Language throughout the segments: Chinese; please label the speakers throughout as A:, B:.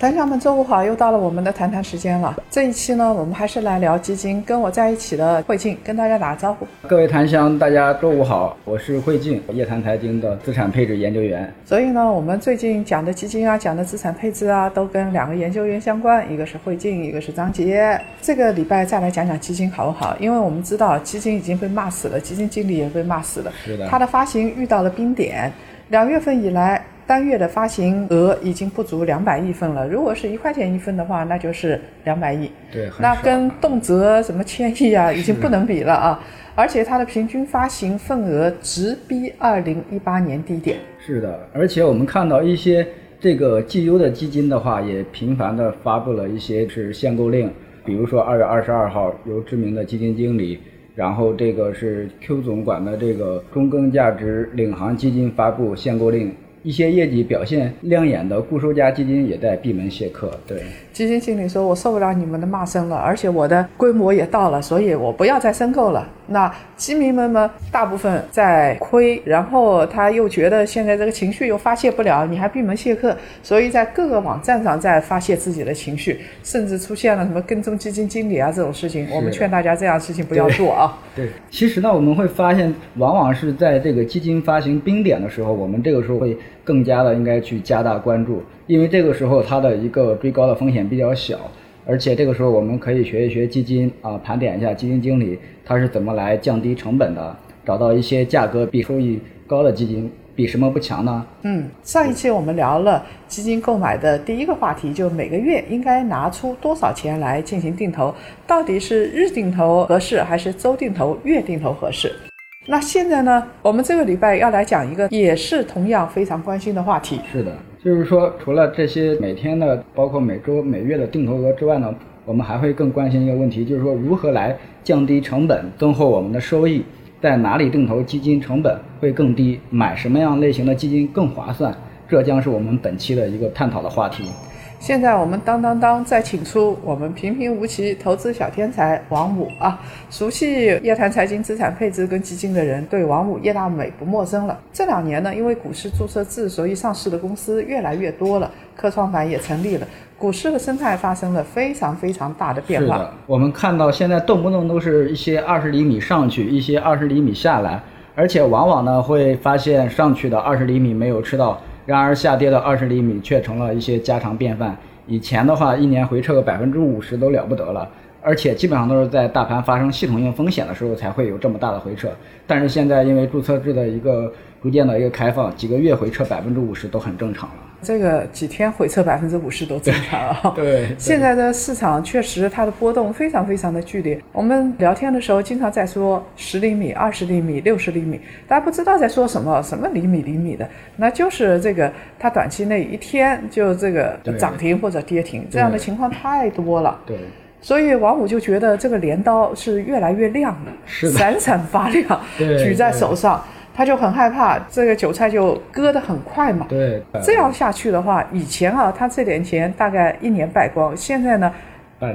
A: 谈友们，周五好，又到了我们的谈谈时间了。这一期呢，我们还是来聊基金。跟我在一起的慧静，跟大家打个招呼。
B: 各位檀香，大家周五好，我是慧静，叶檀财经的资产配置研究员。
A: 所以呢，我们最近讲的基金啊，讲的资产配置啊，都跟两个研究员相关，一个是慧静，一个是张杰。这个礼拜再来讲讲基金好不好？因为我们知道基金已经被骂死了，基金经理也被骂死了。
B: 是的。
A: 它的发行遇到了冰点，两月份以来。单月的发行额已经不足两百亿份了。如果是一块钱一份的话，那就是两百亿。
B: 对，
A: 那跟动辄什么千亿啊，已经不能比了啊！而且它的平均发行份额直逼二零一八年低点。
B: 是的，而且我们看到一些这个绩优的基金的话，也频繁的发布了一些是限购令，比如说二月二十二号由知名的基金经理，然后这个是 Q 总管的这个中庚价值领航基金发布限购令。一些业绩表现亮眼的固收加基金也在闭门谢客。对，
A: 基金经理说：“我受不了你们的骂声了，而且我的规模也到了，所以我不要再申购了。”那基民们呢？大部分在亏，然后他又觉得现在这个情绪又发泄不了，你还闭门谢客，所以在各个网站上在发泄自己的情绪，甚至出现了什么跟踪基金经理啊这种事情。我们劝大家这样事情不要做啊。
B: 对，其实呢，我们会发现，往往是在这个基金发行冰点的时候，我们这个时候会更加的应该去加大关注，因为这个时候它的一个追高的风险比较小。而且这个时候，我们可以学一学基金啊，盘点一下基金经理他是怎么来降低成本的，找到一些价格比收益高的基金，比什么不强呢？
A: 嗯，上一期我们聊了基金购买的第一个话题，就每个月应该拿出多少钱来进行定投，到底是日定投合适，还是周定投、月定投合适？那现在呢，我们这个礼拜要来讲一个也是同样非常关心的话题。
B: 是的。就是说，除了这些每天的，包括每周、每月的定投额之外呢，我们还会更关心一个问题，就是说如何来降低成本，增厚我们的收益，在哪里定投基金成本会更低，买什么样类型的基金更划算，这将是我们本期的一个探讨的话题。
A: 现在我们当当当再请出我们平平无奇投资小天才王五啊，熟悉叶檀财经资产配置跟基金的人对王五叶大美不陌生了。这两年呢，因为股市注册制，所以上市的公司越来越多了，科创板也成立了，股市的生态发生了非常非常大的变化。
B: 是的，我们看到现在动不动都是一些二十厘米上去，一些二十厘米下来，而且往往呢会发现上去的二十厘米没有吃到。然而下跌到二十厘米却成了一些家常便饭。以前的话，一年回撤个百分之五十都了不得了，而且基本上都是在大盘发生系统性风险的时候才会有这么大的回撤。但是现在因为注册制的一个逐渐的一个开放，几个月回撤百分之五十都很正常了。
A: 这个几天回撤百分之五十都正常啊。
B: 对，
A: 现在的市场确实它的波动非常非常的剧烈。我们聊天的时候经常在说十厘米、二十厘米、六十厘米，大家不知道在说什么，什么厘米厘米的，那就是这个它短期内一天就这个涨停或者跌停，这样的情况太多了。
B: 对，
A: 所以王五就觉得这个镰刀是越来越亮了，闪闪发亮，举在手上。他就很害怕，这个韭菜就割得很快嘛。
B: 对，
A: 这样下去的话，以前啊，他这点钱大概一年败光，现在呢，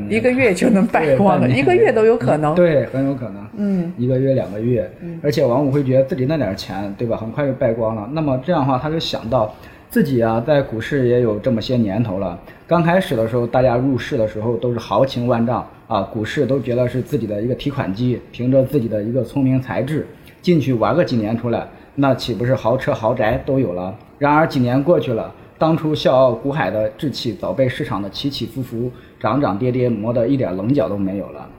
A: 一个月就能败光了，一个月都有可能。
B: 对，很有可能。嗯，一个月、两个月，而且王五会觉得自己那点钱，对吧，很快就败光了。那么这样的话，他就想到自己啊，在股市也有这么些年头了。刚开始的时候，大家入市的时候都是豪情万丈啊，股市都觉得是自己的一个提款机，凭着自己的一个聪明才智。进去玩个几年出来，那岂不是豪车豪宅都有了？然而几年过去了，当初笑傲股海的志气早被市场的起起伏伏、涨涨跌跌磨得一点棱角都没有了。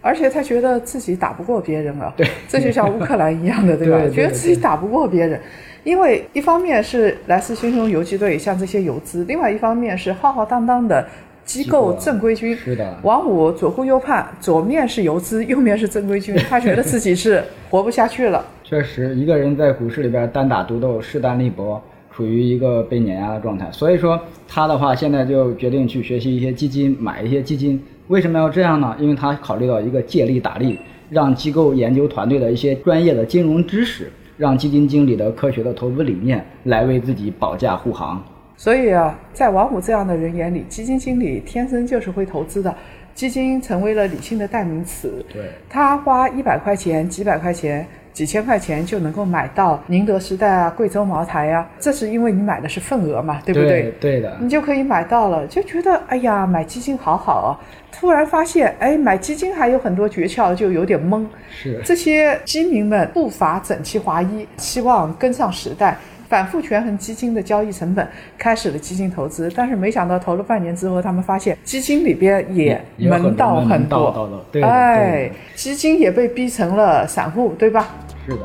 A: 而且他觉得自己打不过别人了，
B: 对，
A: 这就像乌克兰一样 的，对吧？觉得自己打不过别人，因为一方面是来自星穹游击队，像这些游资；另外一方面是浩浩荡荡的。机构正规军
B: 是的，
A: 王五左顾右盼，左面是游资，右面是正规军，他觉得自己是活不下去了。
B: 确实，一个人在股市里边单打独斗，势单力薄，处于一个被碾压的状态。所以说，他的话现在就决定去学习一些基金，买一些基金。为什么要这样呢？因为他考虑到一个借力打力，让机构研究团队的一些专业的金融知识，让基金经理的科学的投资理念来为自己保驾护航。
A: 所以啊，在王五这样的人眼里，基金经理天生就是会投资的。基金成为了理性的代名词。
B: 对，
A: 他花一百块钱、几百块钱、几千块钱就能够买到宁德时代啊、贵州茅台啊，这是因为你买的是份额嘛，对不对？
B: 对的，
A: 你就可以买到了，就觉得哎呀，买基金好好啊。突然发现，哎，买基金还有很多诀窍，就有点懵。
B: 是
A: 这些基民们步伐整齐划一，希望跟上时代。反复权衡基金的交易成本，开始了基金投资，但是没想到投了半年之后，他们发现基金里边也门道很多，哎，基金也被逼成了散户，对吧？
B: 是的。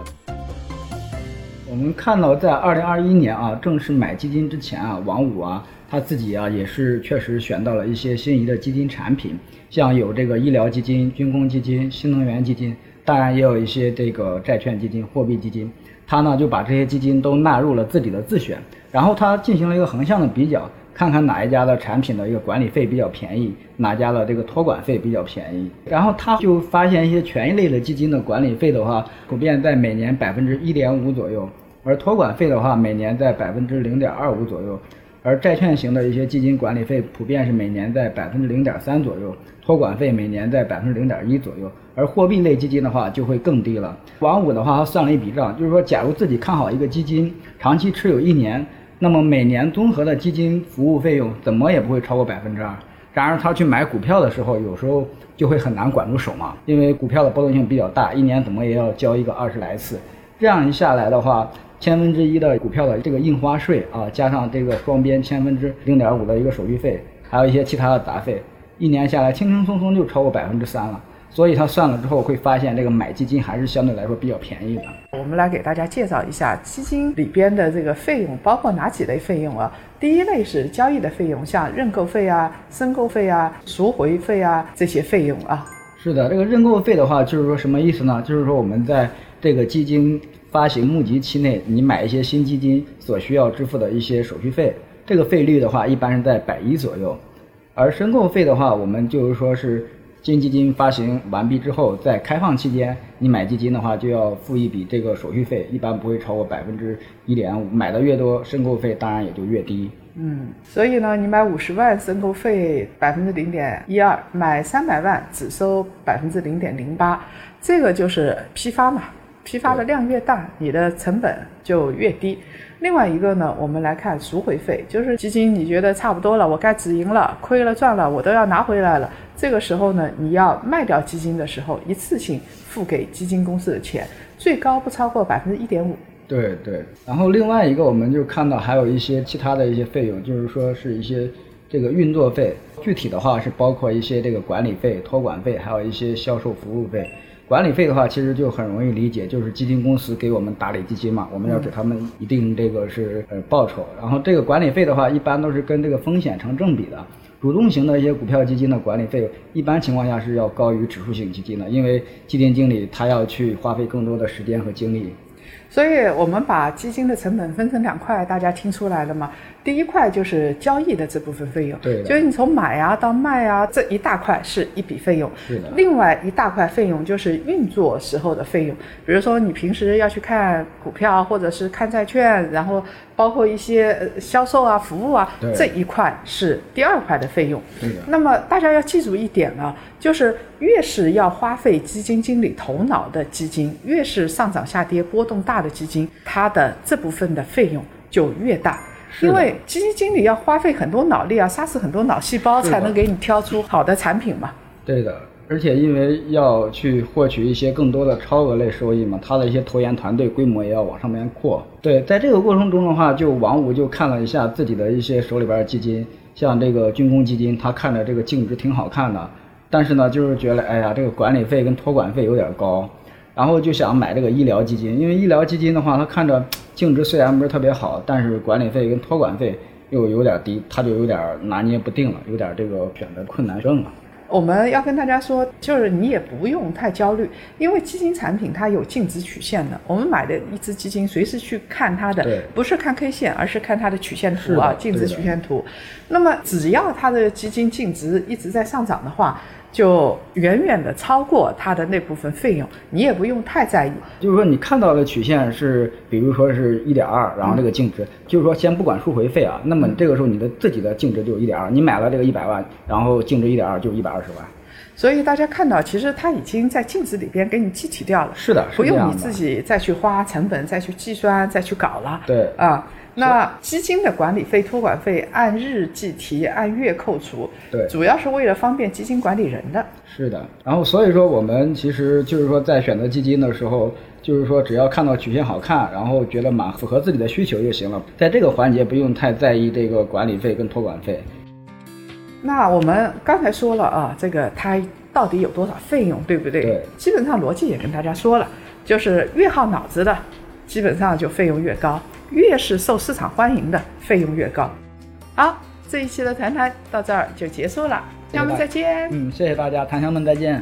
B: 我们看到，在二零二一年啊，正式买基金之前啊，王五啊他自己啊也是确实选到了一些心仪的基金产品，像有这个医疗基金、军工基金、新能源基金，当然也有一些这个债券基金、货币基金。他呢就把这些基金都纳入了自己的自选，然后他进行了一个横向的比较，看看哪一家的产品的一个管理费比较便宜，哪家的这个托管费比较便宜。然后他就发现一些权益类的基金的管理费的话，普遍在每年百分之一点五左右，而托管费的话每年在百分之零点二五左右。而债券型的一些基金管理费普遍是每年在百分之零点三左右，托管费每年在百分之零点一左右，而货币类基金的话就会更低了。王五的话，他算了一笔账，就是说，假如自己看好一个基金，长期持有一年，那么每年综合的基金服务费用怎么也不会超过百分之二。然而他去买股票的时候，有时候就会很难管住手嘛，因为股票的波动性比较大，一年怎么也要交一个二十来次，这样一下来的话。千分之一的股票的这个印花税啊，加上这个双边千分之零点五的一个手续费，还有一些其他的杂费，一年下来轻轻松松就超过百分之三了。所以他算了之后会发现，这个买基金还是相对来说比较便宜的。
A: 我们来给大家介绍一下基金里边的这个费用，包括哪几类费用啊？第一类是交易的费用，像认购费啊、申购费啊、赎回费啊这些费用啊。
B: 是的，这个认购费的话，就是说什么意思呢？就是说我们在这个基金。发行募集期内，你买一些新基金所需要支付的一些手续费，这个费率的话，一般是在百一左右。而申购费的话，我们就是说是新基金发行完毕之后，在开放期间，你买基金的话就要付一笔这个手续费，一般不会超过百分之一点五。买的越多，申购费当然也就越低。
A: 嗯，所以呢，你买五十万，申购费百分之零点一二；买三百万，只收百分之零点零八。这个就是批发嘛。批发的量越大，你的成本就越低。另外一个呢，我们来看赎回费，就是基金你觉得差不多了，我该止盈了，亏了赚了，我都要拿回来了。这个时候呢，你要卖掉基金的时候，一次性付给基金公司的钱，最高不超过百分之一点五。
B: 对对。然后另外一个，我们就看到还有一些其他的一些费用，就是说是一些这个运作费，具体的话是包括一些这个管理费、托管费，还有一些销售服务费。管理费的话，其实就很容易理解，就是基金公司给我们打理基金嘛，我们要给他们一定这个是呃报酬。然后这个管理费的话，一般都是跟这个风险成正比的。主动型的一些股票基金的管理费，一般情况下是要高于指数型基金的，因为基金经理他要去花费更多的时间和精力。
A: 所以我们把基金的成本分成两块，大家听出来了吗？第一块就是交易的这部分费用，
B: 对，
A: 就是你从买啊到卖啊这一大块是一笔费用，
B: 是的。
A: 另外一大块费用就是运作时候的费用，比如说你平时要去看股票或者是看债券，然后包括一些销售啊、服务啊这一块是第二块的费用。
B: 对的。
A: 那么大家要记住一点啊，就是越是要花费基金经理头脑的基金，越是上涨下跌波动大的基金，它的这部分的费用就越大。因为基金经理要花费很多脑力啊，杀死很多脑细胞，才能给你挑出好的产品嘛。
B: 对的，而且因为要去获取一些更多的超额类收益嘛，他的一些投研团队规模也要往上面扩。对，在这个过程中的话，就王五就看了一下自己的一些手里边的基金，像这个军工基金，他看着这个净值挺好看的，但是呢，就是觉得哎呀，这个管理费跟托管费有点高。然后就想买这个医疗基金，因为医疗基金的话，它看着净值虽然不是特别好，但是管理费跟托管费又有点低，他就有点拿捏不定了，有点这个选择困难症了。
A: 我们要跟大家说，就是你也不用太焦虑，因为基金产品它有净值曲线的。我们买的一只基金，随时去看它的，不是看 K 线，而是看它的曲线图啊，净值曲线图。那么只要它的基金净值一直在上涨的话。就远远的超过它的那部分费用，你也不用太在意。
B: 就是说，你看到的曲线是，比如说是一点二，然后这个净值，就是说先不管赎回费啊，那么这个时候你的自己的净值就一点二，你买了这个一百万，然后净值一点二就一百二十万。
A: 所以大家看到，其实它已经在净值里边给你计提掉了，
B: 是的，
A: 不用你自己再去花成本、再去计算、再去搞了。
B: 对
A: 啊，那基金的管理费、托管费按日计提，按月扣除，
B: 对，
A: 主要是为了方便基金管理人的。
B: 是的，然后所以说我们其实就是说在选择基金的时候，就是说只要看到曲线好看，然后觉得蛮符合自己的需求就行了，在这个环节不用太在意这个管理费跟托管费。
A: 那我们刚才说了啊，这个它到底有多少费用，对不对？
B: 对。
A: 基本上逻辑也跟大家说了，就是越耗脑子的，基本上就费用越高；越是受市场欢迎的，费用越高。好，这一期的谈谈到这儿就结束了，我们再见。
B: 嗯，谢谢大家，檀香们再见。